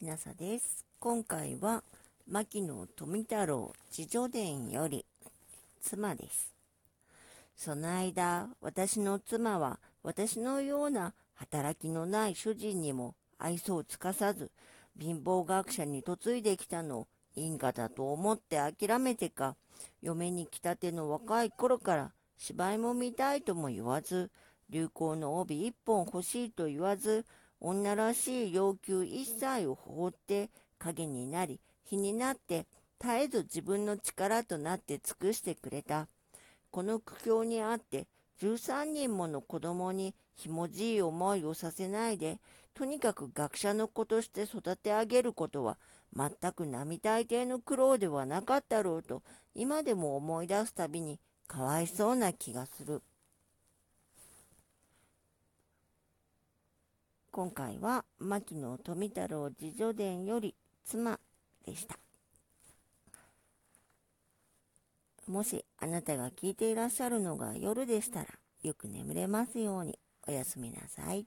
きなさです。今回は、牧野富太郎自助伝より、妻です。その間、私の妻は、私のような働きのない主人にも愛想をつかさず、貧乏学者に嫁いできたのを因果だと思って諦めてか、嫁に来たての若い頃から芝居も見たいとも言わず、流行の帯一本欲しいと言わず、女らしい要求一切を放って影になり、日になって絶えず自分の力となって尽くしてくれた。この苦境にあって、13人もの子供にひもじい思いをさせないで、とにかく学者の子として育て上げることは、全く並大抵の苦労ではなかったろうと、今でも思い出すたびにかわいそうな気がする。今回は牧野富太郎自助伝より妻でした。もしあなたが聞いていらっしゃるのが夜でしたらよく眠れますようにおやすみなさい。